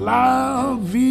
la vie.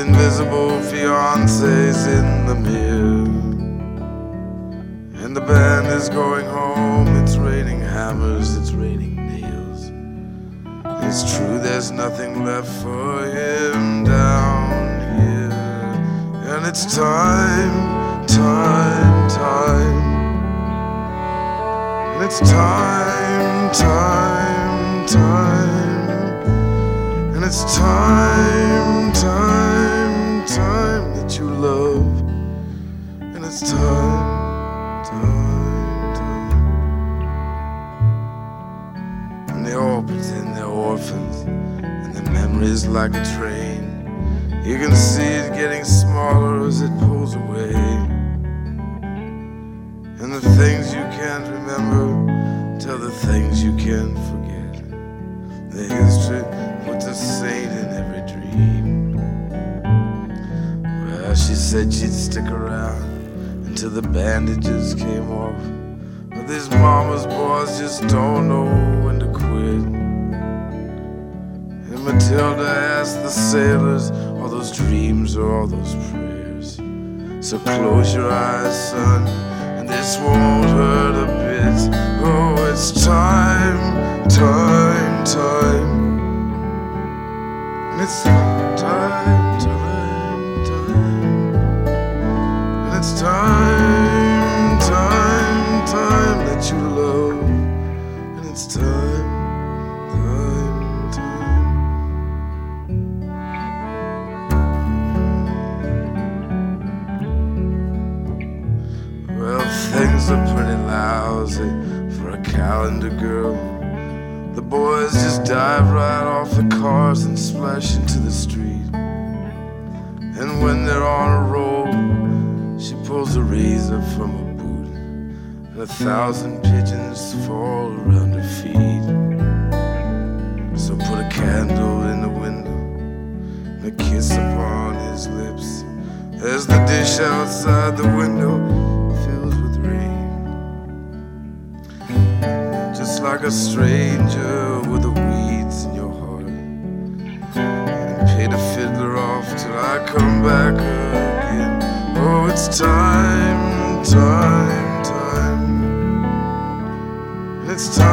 invisible fiance's in the mirror. And the band is going home. It's raining hammers, it's raining nails. It's true, there's nothing left for him down here. And it's time time, time. And it's time, time, time. And it's time, time, love. And it's time, time, time. And they all pretend they're orphans. And their memories like a train. You can see it getting smaller as it pulls away. And the things you can't remember tell the things you can't until the bandages came off. But these mama's boys just don't know when to quit. And Matilda asked the sailors, all those dreams or all those prayers. So close your eyes, son, and this won't hurt a bit. Oh, it's time, Like a stranger with the weeds in your heart. And pay the fiddler off till I come back again. Oh, it's time, time, time. It's time,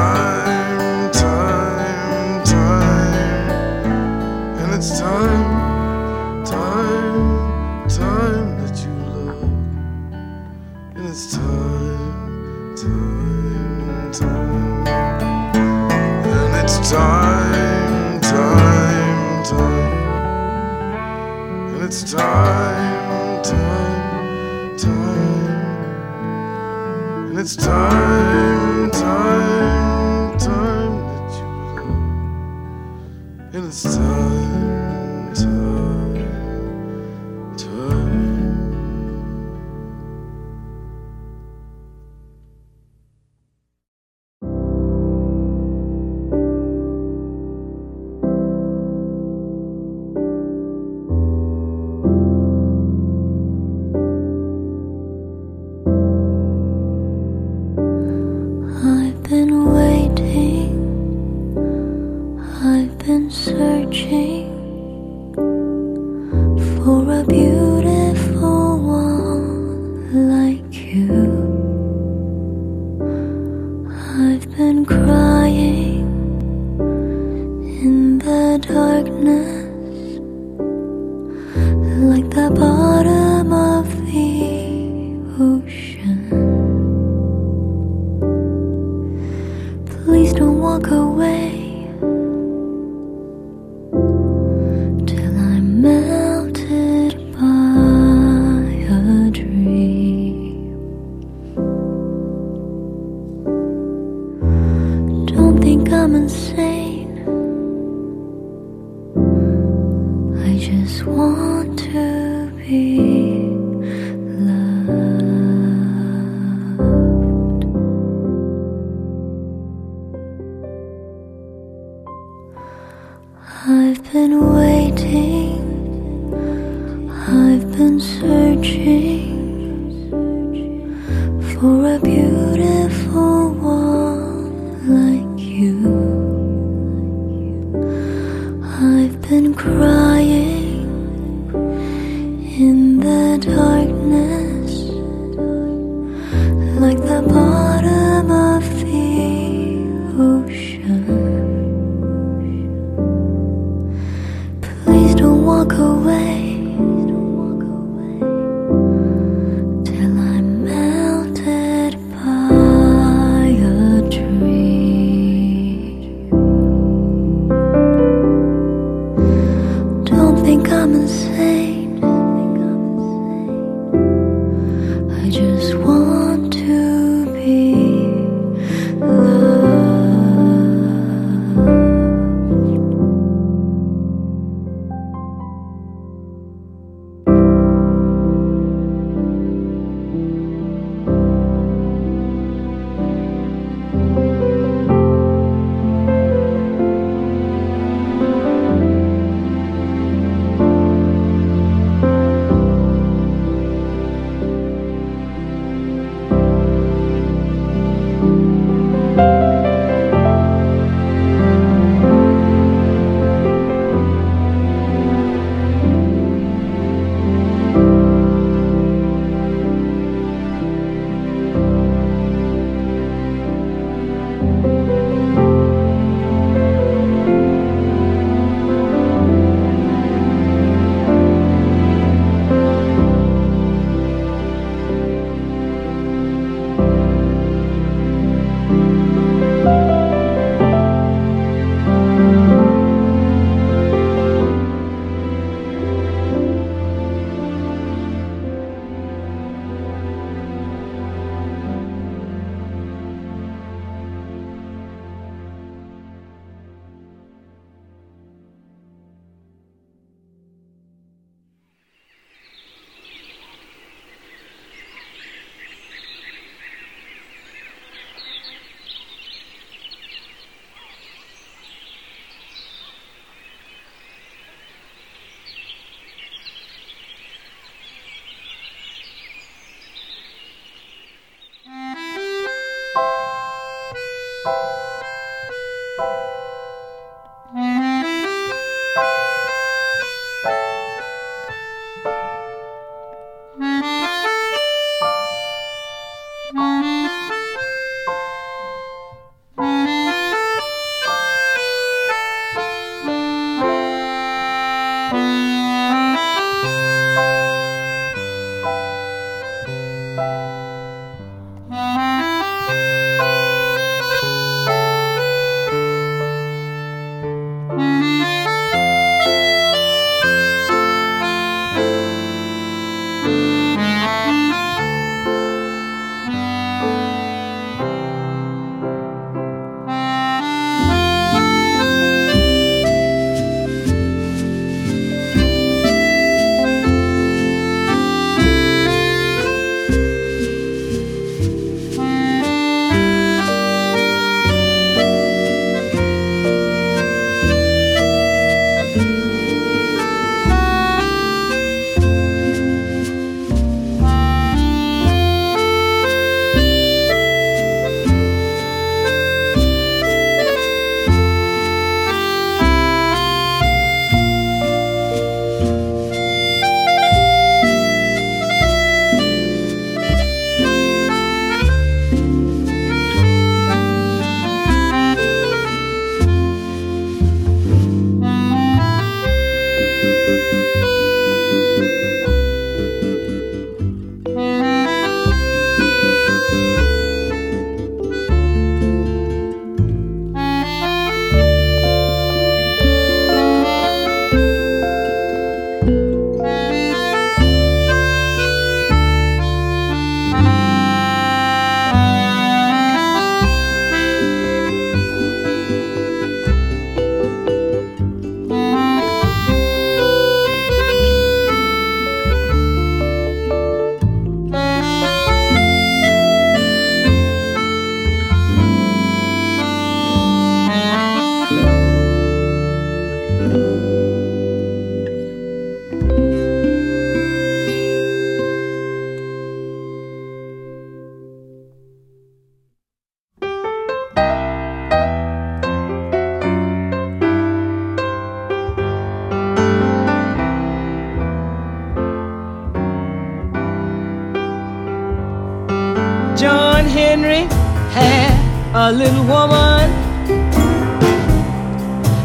a little woman,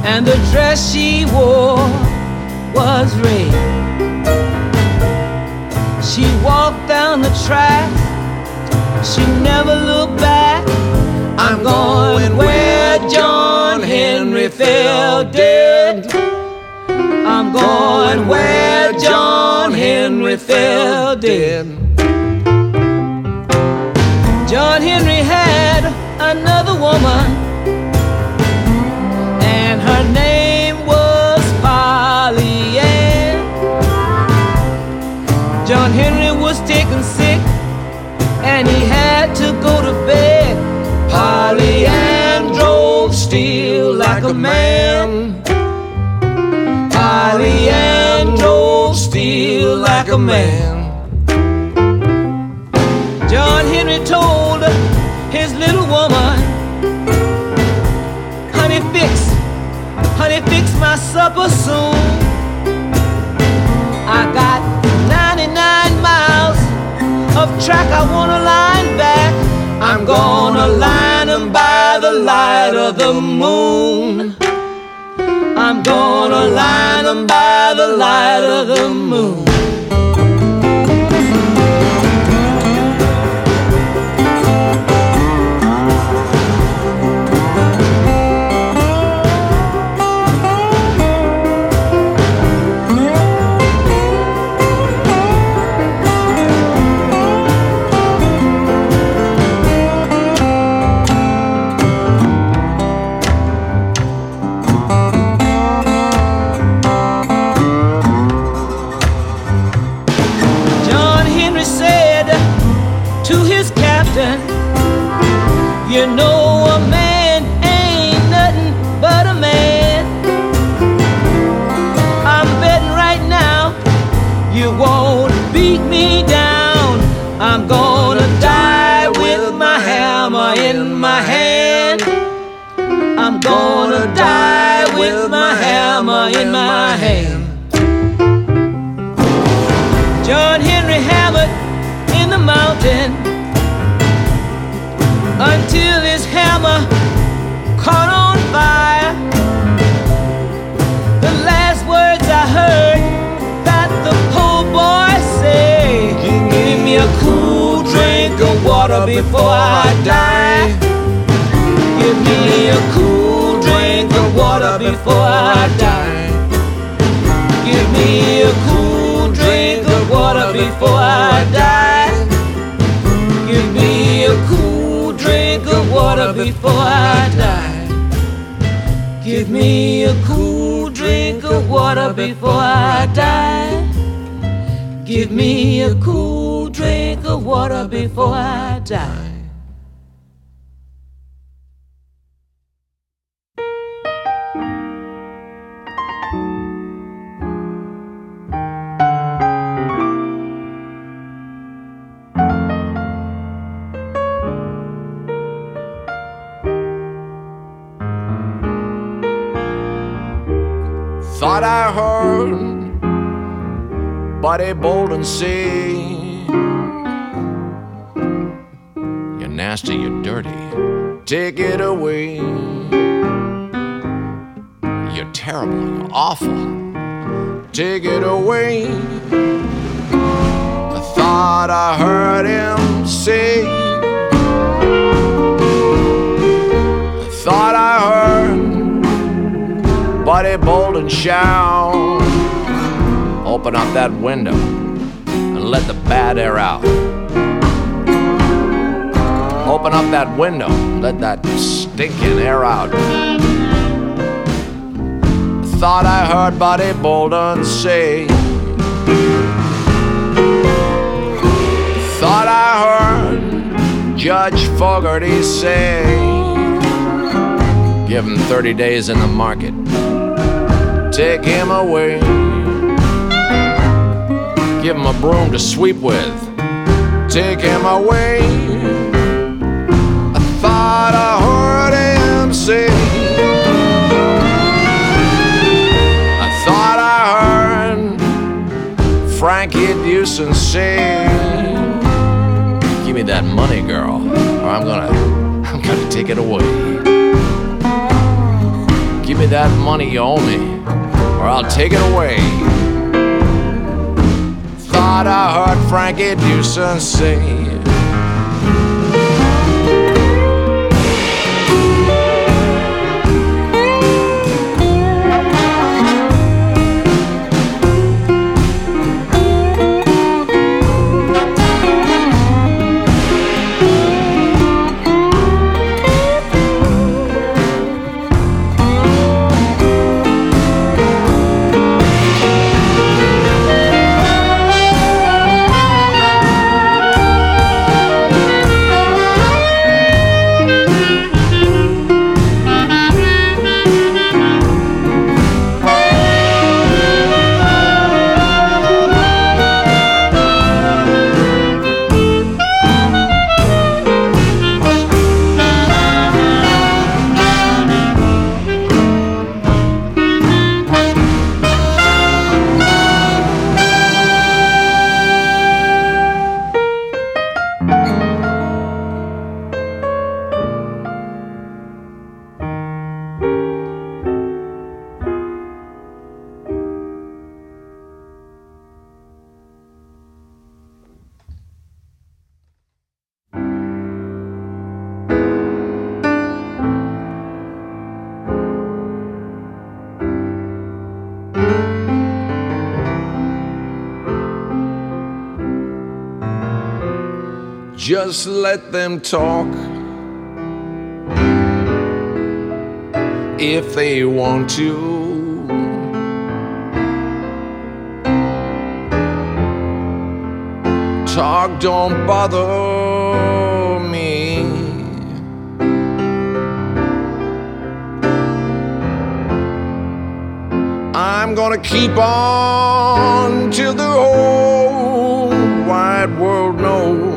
and the dress she wore was red. She walked down the track, she never looked back. I'm going where John Henry fell dead. I'm going where John Henry fell dead. Woman, and her name was Polly Ann. John Henry was taken sick, and he had to go to bed. Polly Ann drove still like a man. Polly Ann drove still like a man. John Henry told his little woman, supper soon. I got 99 miles of track I wanna line back. I'm gonna line them by the light of the moon. I'm gonna line them by the light of the moon. You know, a man water before I die. Give me a cool drink of water before I die. Give me a cool drink of water before I die. Give me a cool drink of water before I die. Give me a cool drink of water before I die. Give me a cool of water before I die. Thought I heard Buddy Bolden say, nasty, you're dirty, take it away. You're terrible, you're awful, take it away. I thought I heard him say, I thought I heard Buddy Bolden shout. Open up that window and let the bad air out. Open up that window, let that stinking air out. Thought I heard Buddy Bolden say. Thought I heard Judge Fogarty say. Give him 30 days in the market take him away. Give him a broom to sweep with, take him away. I thought I heard him say, I thought I heard Frankie Dusen say, Give me that money, girl, or I'm gonna, I'm gonna take it away. Give me that money you owe me, or I'll take it away. Thought I heard Frankie Dusen say. Just let them talk if they want to. Talk don't bother me. I'm gonna keep on till the whole wide world knows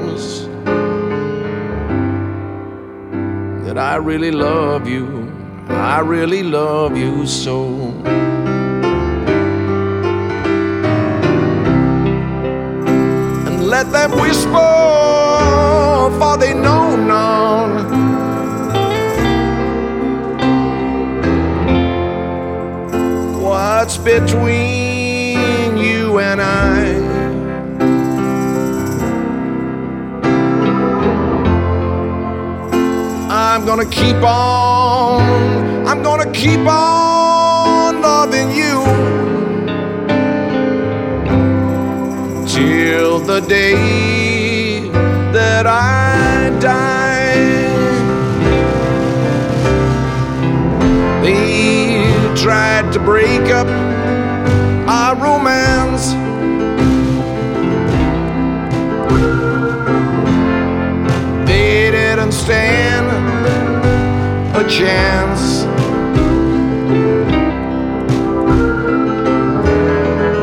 that I really love you. I really love you so. And let them whisper, for they know none. What's between you and I? I'm gonna keep on, I'm gonna keep on loving you till the day that I die. They tried to break up chance.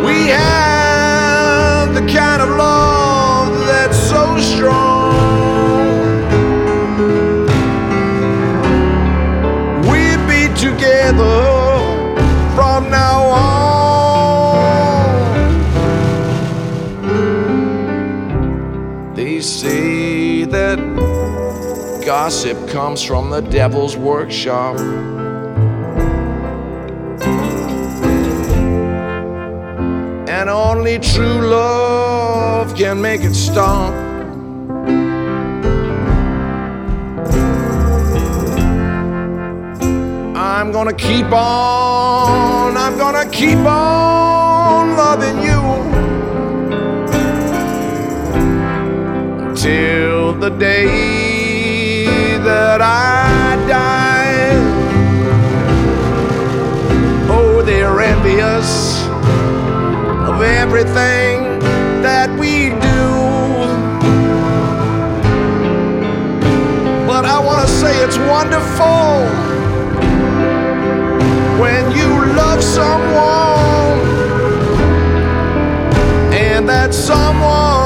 We have the kind of love that's so strong. We'll be together from now on. They say that gossip comes from the devil's workshop. And only true love can make it stop. I'm gonna keep on, I'm gonna keep on loving you till the day that I die. Oh, they're envious of everything that we do. But I want to say it's wonderful when you love someone and that someone